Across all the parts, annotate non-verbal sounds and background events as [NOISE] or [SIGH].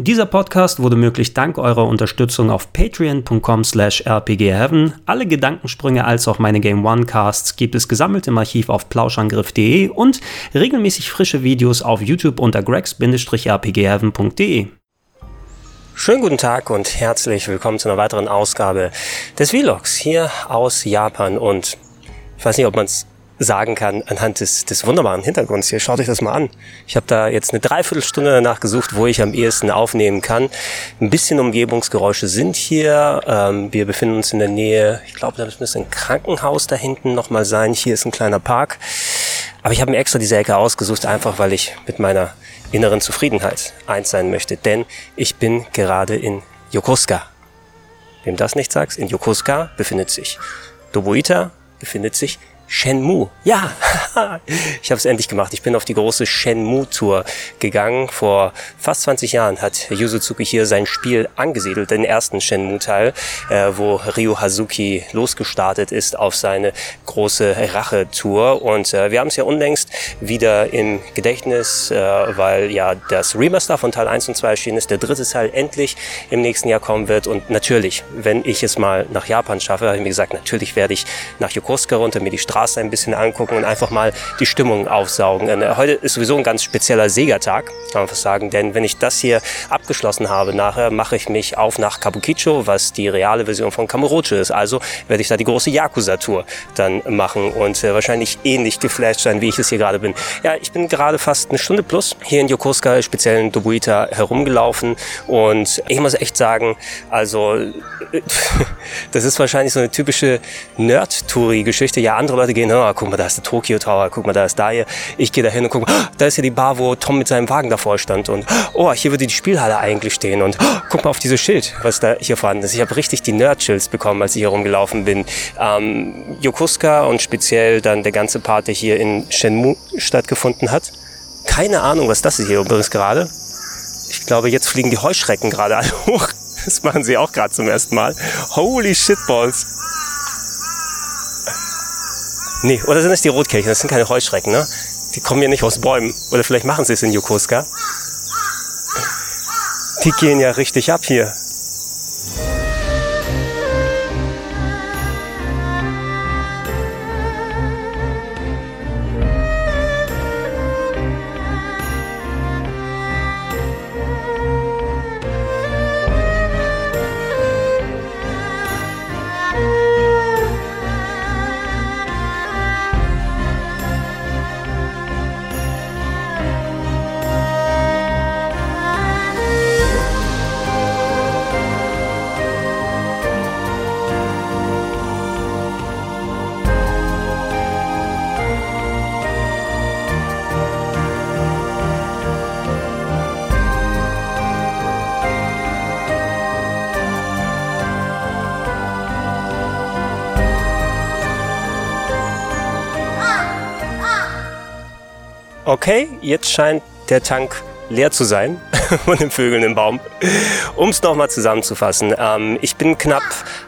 Dieser Podcast wurde möglich dank eurer Unterstützung auf patreon.com slash rpgheaven. Alle Gedankensprünge als auch meine Game One Casts gibt es gesammelt im Archiv auf plauschangriff.de und regelmäßig frische Videos auf YouTube unter gregs-rpgheaven.de. Schönen guten Tag und herzlich willkommen zu einer weiteren Ausgabe des Vlogs hier aus Japan und ich weiß nicht, ob man es sagen kann anhand des, des wunderbaren Hintergrunds hier. Schaut euch das mal an. Ich habe da jetzt eine Dreiviertelstunde danach gesucht, wo ich am ehesten aufnehmen kann. Ein bisschen Umgebungsgeräusche sind hier. Ähm, wir befinden uns in der Nähe, ich glaube, da müsste ein Krankenhaus da hinten nochmal sein. Hier ist ein kleiner Park. Aber ich habe mir extra diese Ecke ausgesucht, einfach weil ich mit meiner inneren Zufriedenheit eins sein möchte. Denn ich bin gerade in Yokosuka. Wem das nicht sagst, in Yokosuka befindet sich Dobuita, befindet sich Shenmue. Ja, [LAUGHS] ich habe es endlich gemacht. Ich bin auf die große Shenmue-Tour gegangen. Vor fast 20 Jahren hat Yu Suzuki hier sein Spiel angesiedelt, den ersten Shenmue-Teil, äh, wo Ryu Hazuki losgestartet ist auf seine große Rache-Tour. Und äh, wir haben es ja unlängst wieder im Gedächtnis, äh, weil ja das Remaster von Teil 1 und 2 erschienen ist, der dritte Teil endlich im nächsten Jahr kommen wird. Und natürlich, wenn ich es mal nach Japan schaffe, habe ich mir gesagt, natürlich werde ich nach Yokosuka runter, mir die Straße Straße ein bisschen angucken und einfach mal die Stimmung aufsaugen. Und äh, heute ist sowieso ein ganz spezieller Sega-Tag, kann man fast sagen, denn wenn ich das hier abgeschlossen habe, nachher mache ich mich auf nach Kabukicho, was die reale Version von Kamurocho ist. Also werde ich da die große Yakuza-Tour dann machen und äh, wahrscheinlich ähnlich geflasht sein, wie ich es hier gerade bin. Ja, ich bin gerade fast eine Stunde plus hier in Yokosuka, speziell in Dobuita, herumgelaufen und ich muss echt sagen, also [LAUGHS] das ist wahrscheinlich so eine typische Nerd-Touri-Geschichte. Ja, andere Leute Leute gehen, oh, guck mal, da ist der Tokyo Tower, guck mal, da ist da hier. Ich gehe da hin und gucke, oh, da ist ja die Bar, wo Tom mit seinem Wagen davor stand. Und oh, hier würde die Spielhalle eigentlich stehen. Und oh, guck mal auf dieses Schild, was da hier vorhanden ist. Ich habe richtig die Nerd-Chills bekommen, als ich hier rumgelaufen bin. Ähm, Yokosuka und speziell dann der ganze Part, der hier in Shenmue stattgefunden hat. Keine Ahnung, was das ist hier übrigens gerade. Ich glaube, jetzt fliegen die Heuschrecken gerade [LAUGHS] alle hoch. Das machen sie auch gerade zum ersten Mal. Holy shitballs. Nee, oder sind es die Rotkehlchen? Das sind keine Heuschrecken, ne? Die kommen ja nicht aus Bäumen. Oder vielleicht machen sie es in Yokosuka. Die gehen ja richtig ab hier. Okay, jetzt scheint der Tank leer zu sein [LAUGHS] von den Vögeln im Baum. Um es nochmal zusammenzufassen, ähm, ich bin knapp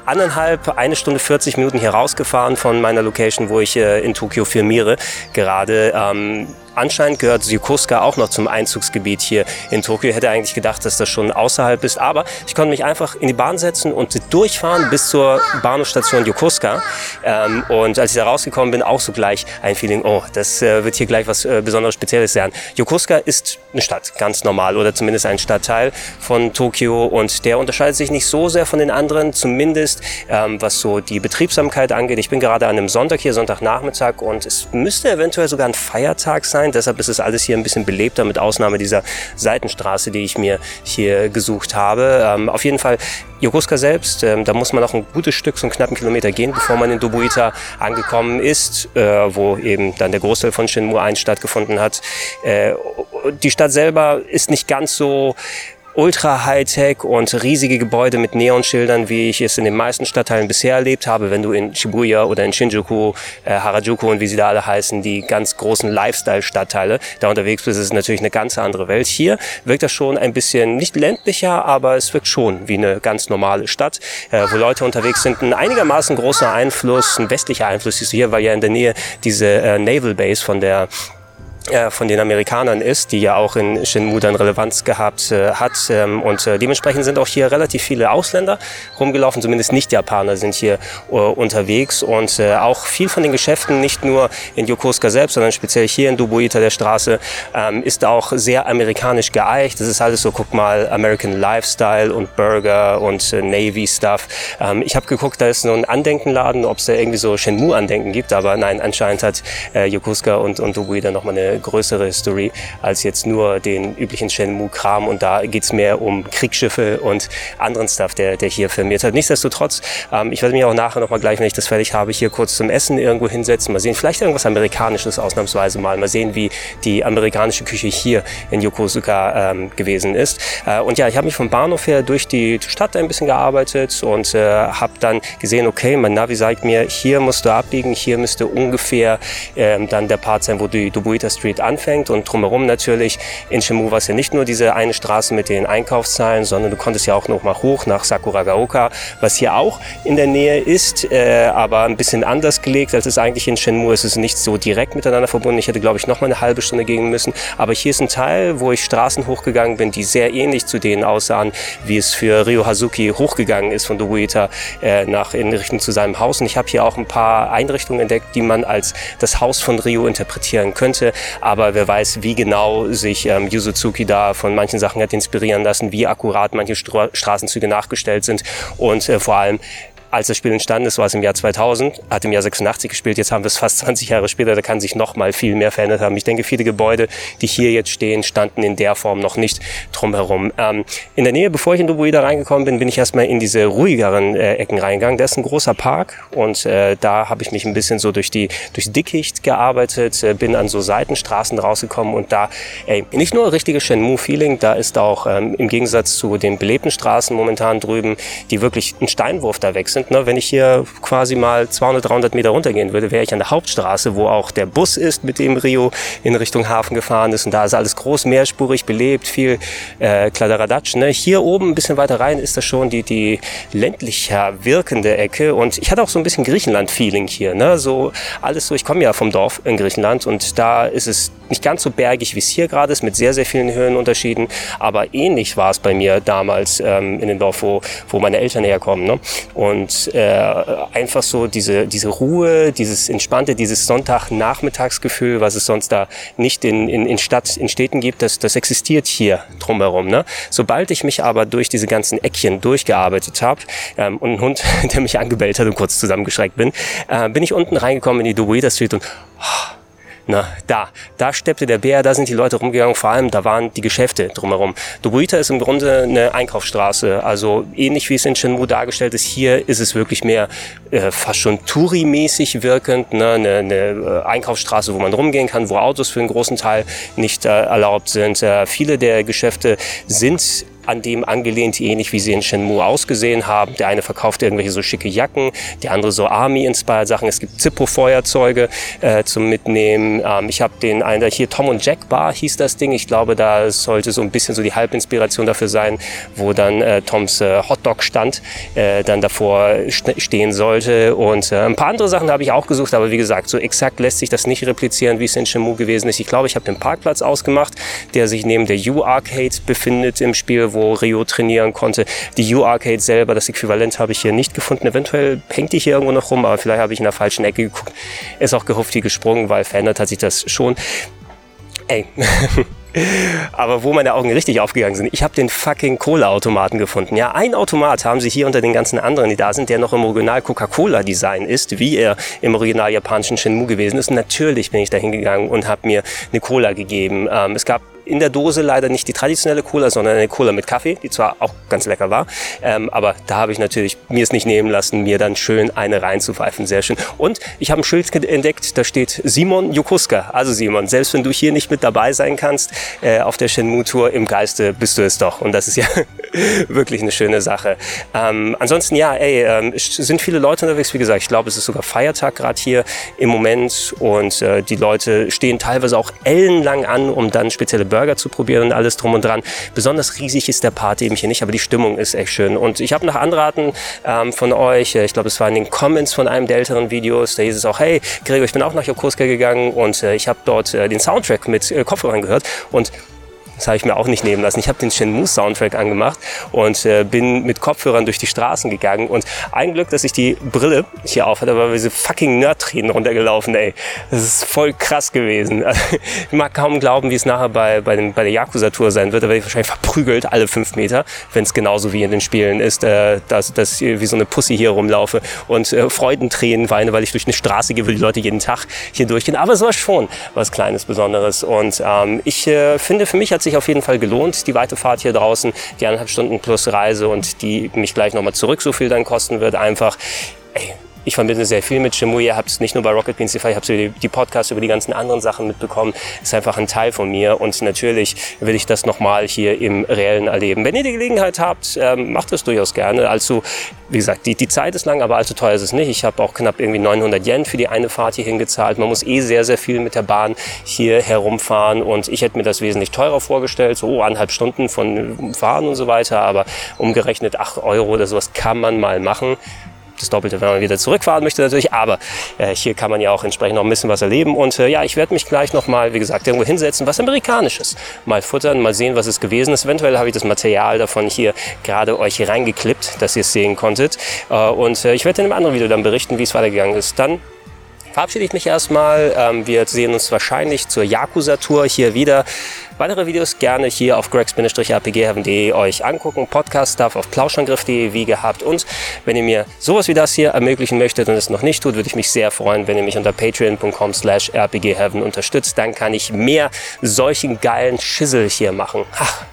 anderthalb, eine Stunde 40 Minuten hier rausgefahren von meiner Location, wo ich äh, in Tokio firmiere gerade. Ähm, Anscheinend gehört Yokosuka auch noch zum Einzugsgebiet hier in Tokio. Ich hätte eigentlich gedacht, dass das schon außerhalb ist, aber ich konnte mich einfach in die Bahn setzen und durchfahren bis zur Bahnhofstation Yokosuka. Ähm, und als ich da rausgekommen bin, auch so gleich ein Feeling, oh, das äh, wird hier gleich was äh, besonderes Spezielles sein. Yokosuka ist eine Stadt, ganz normal, oder zumindest ein Stadtteil von Tokio und der unterscheidet sich nicht so sehr von den anderen, zumindest ähm, was so die Betriebsamkeit angeht. Ich bin gerade an einem Sonntag hier, Sonntagnachmittag und es müsste eventuell sogar ein Feiertag sein sein. Deshalb ist es alles hier ein bisschen belebter, mit Ausnahme dieser Seitenstraße, die ich mir hier gesucht habe. Ähm, auf jeden Fall Yokosuka selbst, ähm, da muss man noch ein gutes Stück, so einen knappen Kilometer gehen, bevor man in Dobuita angekommen ist, äh, wo eben dann der Großteil von Shenmue 1 stattgefunden hat. Äh, die Stadt selber ist nicht ganz so ultra Hightech und riesige Gebäude mit Neonschildern, wie ich es in den meisten Stadtteilen bisher erlebt habe. Wenn du in Shibuya oder in Shinjuku, äh, Harajuku und wie sie da alle heißen, die ganz großen Lifestyle-Stadtteile da unterwegs bist, ist es natürlich eine ganz andere Welt. Hier wirkt das schon ein bisschen nicht ländlicher, aber es wirkt schon wie eine ganz normale Stadt, äh, wo Leute unterwegs sind. Ein einigermaßen großer Einfluss, ein westlicher Einfluss ist hier, weil ja in der Nähe diese äh, Naval Base von der von den Amerikanern ist, die ja auch in Shenmue dann Relevanz gehabt äh, hat. Ähm, und äh, dementsprechend sind auch hier relativ viele Ausländer rumgelaufen, zumindest Nicht-Japaner sind hier äh, unterwegs. Und äh, auch viel von den Geschäften, nicht nur in Yokosuka selbst, sondern speziell hier in Dubuita der Straße, ähm, ist auch sehr amerikanisch geeicht. Das ist alles so, guck mal, American Lifestyle und Burger und äh, Navy-Stuff. Ähm, ich habe geguckt, da ist so ein Andenkenladen, ob es da irgendwie so Shenmue-Andenken gibt, aber nein, anscheinend hat Yokosuka und, und Dubuita nochmal eine größere History als jetzt nur den üblichen Shenmue-Kram. Und da geht's mehr um Kriegsschiffe und anderen Stuff, der, der hier firmiert hat. Nichtsdestotrotz, ähm, ich werde mich auch nachher nochmal gleich, wenn ich das fertig habe, hier kurz zum Essen irgendwo hinsetzen. Mal sehen, vielleicht irgendwas Amerikanisches ausnahmsweise mal. Mal sehen, wie die amerikanische Küche hier in Yokosuka ähm, gewesen ist. Äh, und ja, ich habe mich vom Bahnhof her durch die Stadt ein bisschen gearbeitet und äh, habe dann gesehen, okay, mein Navi sagt mir, hier musst du abbiegen, hier müsste ungefähr ähm, dann der Part sein, wo die Dubuita Street anfängt und drumherum natürlich. In Shimu war es ja nicht nur diese eine Straße mit den Einkaufszahlen, sondern du konntest ja auch noch mal hoch nach Sakuragaoka, was hier auch in der Nähe ist, äh, aber ein bisschen anders gelegt, als es eigentlich in Shenmue ist. Es ist nicht so direkt miteinander verbunden. Ich hätte, glaube ich, noch mal eine halbe Stunde gehen müssen. Aber hier ist ein Teil, wo ich Straßen hochgegangen bin, die sehr ähnlich zu denen aussahen, wie es für Ryo Hazuki hochgegangen ist von Dobuita äh, nach in Richtung zu seinem Haus. Und ich habe hier auch ein paar Einrichtungen entdeckt, die man als das Haus von Ryo interpretieren könnte aber wer weiß, wie genau sich ähm, Yuzuzuki da von manchen Sachen hat inspirieren lassen, wie akkurat manche Stra Straßenzüge nachgestellt sind. Und äh, vor allem als das Spiel entstanden ist, war es im Jahr 2000, hat im Jahr 86 gespielt, jetzt haben wir es fast 20 Jahre später, da kann sich noch mal viel mehr verändert haben. Ich denke, viele Gebäude, die hier jetzt stehen, standen in der Form noch nicht drumherum. Ähm, in der Nähe, bevor ich in Dubuida reingekommen bin, bin ich erstmal in diese ruhigeren äh, Ecken reingegangen. Da ist ein großer Park und äh, da habe ich mich ein bisschen so durch die durch Dickicht gearbeitet, äh, bin an so Seitenstraßen rausgekommen und da, ey, nicht nur richtiges Shenmue-Feeling, da ist auch ähm, im Gegensatz zu den belebten Straßen momentan drüben, die wirklich ein Steinwurf da sind, sind. Ne? Wenn ich hier quasi mal 200, 300 Meter runtergehen würde, wäre ich an der Hauptstraße, wo auch der Bus ist, mit dem Rio in Richtung Hafen gefahren ist. Und da ist alles groß, mehrspurig, belebt, viel äh, Kladderadatsch. Ne? Hier oben, ein bisschen weiter rein, ist das schon die, die ländlicher wirkende Ecke. Und ich hatte auch so ein bisschen Griechenland-Feeling hier. Ne? So alles so, ich komme ja vom Dorf in Griechenland und da ist es nicht ganz so bergig, wie es hier gerade ist, mit sehr, sehr vielen Höhenunterschieden. Aber ähnlich war es bei mir damals ähm, in dem Dorf, wo, wo meine Eltern herkommen. Ne? Und und äh, einfach so diese, diese Ruhe, dieses entspannte, dieses Sonntagnachmittagsgefühl, was es sonst da nicht in, in, in Stadt, in Städten gibt, das, das existiert hier drumherum. Ne? Sobald ich mich aber durch diese ganzen Eckchen durchgearbeitet habe ähm, und ein Hund, [LAUGHS] der mich angebellt hat und kurz zusammengeschreckt bin, äh, bin ich unten reingekommen in die Dubuida Street und oh, na, da, da steppte der Bär, da sind die Leute rumgegangen, vor allem da waren die Geschäfte drumherum. Dobuita ist im Grunde eine Einkaufsstraße, also ähnlich wie es in Shenmue dargestellt ist, hier ist es wirklich mehr äh, fast schon Touri-mäßig wirkend, ne? eine, eine äh, Einkaufsstraße, wo man rumgehen kann, wo Autos für einen großen Teil nicht äh, erlaubt sind. Äh, viele der Geschäfte sind an dem angelehnt, ähnlich wie sie in Shenmue ausgesehen haben. Der eine verkauft irgendwelche so schicke Jacken, der andere so Army-inspired Sachen. Es gibt Zippo-Feuerzeuge äh, zum Mitnehmen. Ähm, ich habe den einen, hier Tom und Jack Bar hieß das Ding. Ich glaube, da sollte so ein bisschen so die Halbinspiration dafür sein, wo dann äh, Toms äh, Hotdog-Stand äh, dann davor stehen sollte. Und äh, ein paar andere Sachen habe ich auch gesucht, aber wie gesagt, so exakt lässt sich das nicht replizieren, wie es in Shenmue gewesen ist. Ich glaube, ich habe den Parkplatz ausgemacht, der sich neben der U-Arcade befindet im Spiel, wo wo Rio trainieren konnte. Die U-Arcade selber, das Äquivalent habe ich hier nicht gefunden. Eventuell hängt die hier irgendwo noch rum, aber vielleicht habe ich in der falschen Ecke geguckt. Ist auch gehofft wie gesprungen, weil verändert hat sich das schon. Ey. [LAUGHS] Aber wo meine Augen richtig aufgegangen sind, ich habe den fucking Cola-Automaten gefunden. Ja, ein Automat haben sie hier unter den ganzen anderen, die da sind, der noch im Original Coca-Cola-Design ist, wie er im original japanischen Shenmue gewesen ist. natürlich bin ich da hingegangen und habe mir eine Cola gegeben. Ähm, es gab in der Dose leider nicht die traditionelle Cola, sondern eine Cola mit Kaffee, die zwar auch ganz lecker war, ähm, aber da habe ich natürlich mir es nicht nehmen lassen, mir dann schön eine reinzupfeifen. Sehr schön. Und ich habe ein Schild entdeckt, da steht Simon Yokuska. Also Simon, selbst wenn du hier nicht mit dabei sein kannst äh, auf der Shenmue Tour, im Geiste bist du es doch. Und das ist ja [LAUGHS] wirklich eine schöne Sache. Ähm, ansonsten ja, ey, ähm, sind viele Leute unterwegs. Wie gesagt, ich glaube, es ist sogar Feiertag gerade hier im Moment und äh, die Leute stehen teilweise auch ellenlang an, um dann spezielle Burger zu probieren und alles drum und dran. Besonders riesig ist der Part eben hier nicht, aber die Stimmung ist echt schön. Und ich habe nach Anraten ähm, von euch, äh, ich glaube, es war in den Comments von einem der älteren Videos, da hieß es auch, hey, Gregor, ich bin auch nach Yokosuka gegangen und äh, ich habe dort äh, den Soundtrack mit äh, Kopfhörern gehört und das habe ich mir auch nicht nehmen lassen. Ich habe den Shenmue-Soundtrack angemacht und äh, bin mit Kopfhörern durch die Straßen gegangen. Und ein Glück, dass ich die Brille hier auf hatte, weil diese fucking Nerd-Tränen runtergelaufen, ey. Das ist voll krass gewesen. [LAUGHS] ich mag kaum glauben, wie es nachher bei, bei, dem, bei der Yakuza-Tour sein wird. Da werde ich wahrscheinlich verprügelt alle fünf Meter, wenn es genauso wie in den Spielen ist, äh, dass, dass ich wie so eine Pussy hier rumlaufe und äh, Freudentränen weine, weil ich durch eine Straße gehe, wo die Leute jeden Tag hier durchgehen. Aber es war schon was Kleines, Besonderes. Und ähm, ich äh, finde, für mich hat sich sich auf jeden Fall gelohnt, die weite Fahrt hier draußen, die eineinhalb Stunden plus Reise und die mich gleich nochmal zurück so viel dann kosten wird. Einfach, ey, ich verbinde sehr viel mit Shimui. Ihr habt es nicht nur bei Rocket Beans TV, ich habe die, die Podcasts über die ganzen anderen Sachen mitbekommen. Ist einfach ein Teil von mir und natürlich will ich das nochmal hier im Reellen erleben. Wenn ihr die Gelegenheit habt, ähm, macht das durchaus gerne. Also, wie gesagt, die, die Zeit ist lang, aber allzu teuer ist es nicht. Ich habe auch knapp irgendwie 900 Yen für die eine Fahrt hier hingezahlt. Man muss eh sehr, sehr viel mit der Bahn hier herumfahren und ich hätte mir das wesentlich teurer vorgestellt, so anderthalb Stunden von Fahren und so weiter, aber umgerechnet 8 Euro oder sowas kann man mal machen das Doppelte, wenn man wieder zurückfahren möchte natürlich. Aber äh, hier kann man ja auch entsprechend noch ein bisschen was erleben. Und äh, ja, ich werde mich gleich noch mal, wie gesagt, irgendwo hinsetzen, was Amerikanisches. Mal futtern, mal sehen, was es gewesen ist. Eventuell habe ich das Material davon hier gerade euch reingeklippt, dass ihr es sehen konntet. Äh, und äh, ich werde in einem anderen Video dann berichten, wie es weitergegangen ist. Dann verabschiede ich mich erstmal. Ähm, wir sehen uns wahrscheinlich zur Yakuza-Tour hier wieder. Weitere Videos gerne hier auf gregs-rpgheaven.de euch angucken. Podcast-Stuff auf plauschangriff.de wie gehabt. Und wenn ihr mir sowas wie das hier ermöglichen möchtet und es noch nicht tut, würde ich mich sehr freuen, wenn ihr mich unter patreon.com slash rpgheaven unterstützt. Dann kann ich mehr solchen geilen Schissel hier machen. Ach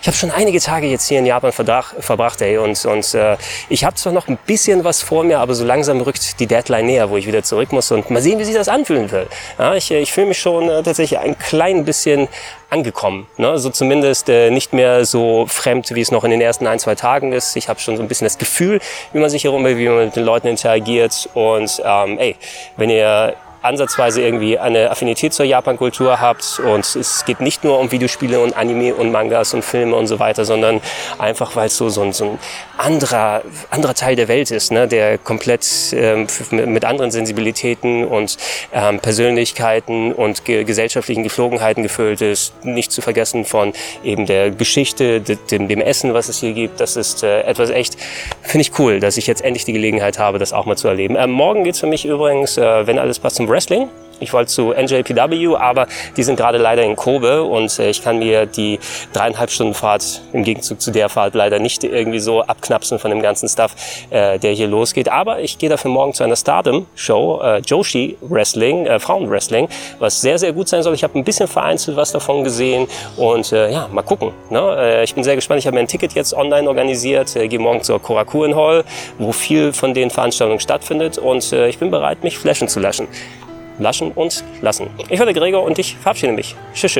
ich habe schon einige Tage jetzt hier in Japan verbracht, ey, und, und äh, ich habe zwar noch ein bisschen was vor mir, aber so langsam rückt die Deadline näher, wo ich wieder zurück muss und mal sehen, wie sich das anfühlen will. Ja, ich ich fühle mich schon äh, tatsächlich ein klein bisschen angekommen. Ne? So zumindest äh, nicht mehr so fremd, wie es noch in den ersten ein, zwei Tagen ist. Ich habe schon so ein bisschen das Gefühl, wie man sich herum, wie man mit den Leuten interagiert. Und ähm, ey, wenn ihr ansatzweise irgendwie eine Affinität zur Japan-Kultur habt und es geht nicht nur um Videospiele und Anime und Mangas und Filme und so weiter, sondern einfach, weil es so, so, ein, so ein anderer, anderer Teil der Welt ist, ne, der komplett ähm, mit anderen Sensibilitäten und ähm, Persönlichkeiten und ge gesellschaftlichen Geflogenheiten gefüllt ist. Nicht zu vergessen von eben der Geschichte, dem, dem Essen, was es hier gibt. Das ist äh, etwas echt, finde ich cool, dass ich jetzt endlich die Gelegenheit habe, das auch mal zu erleben. Ähm, morgen geht's für mich übrigens, äh, wenn alles passt, zum Wrestling. Ich wollte zu NJPW, aber die sind gerade leider in Kobe und äh, ich kann mir die dreieinhalb Stunden Fahrt im Gegenzug zu der Fahrt leider nicht irgendwie so abknapsen von dem ganzen Stuff, äh, der hier losgeht. Aber ich gehe dafür morgen zu einer Stardom-Show, äh, Joshi Wrestling, äh, Frauenwrestling, was sehr, sehr gut sein soll. Ich habe ein bisschen vereinzelt was davon gesehen und äh, ja, mal gucken. Ne? Äh, ich bin sehr gespannt. Ich habe mir ein Ticket jetzt online organisiert, äh, gehe morgen zur Korakuen Hall, wo viel von den Veranstaltungen stattfindet und äh, ich bin bereit, mich flashen zu lassen laschen und lassen. Ich war Gregor und ich verabschiede mich. Tschüss.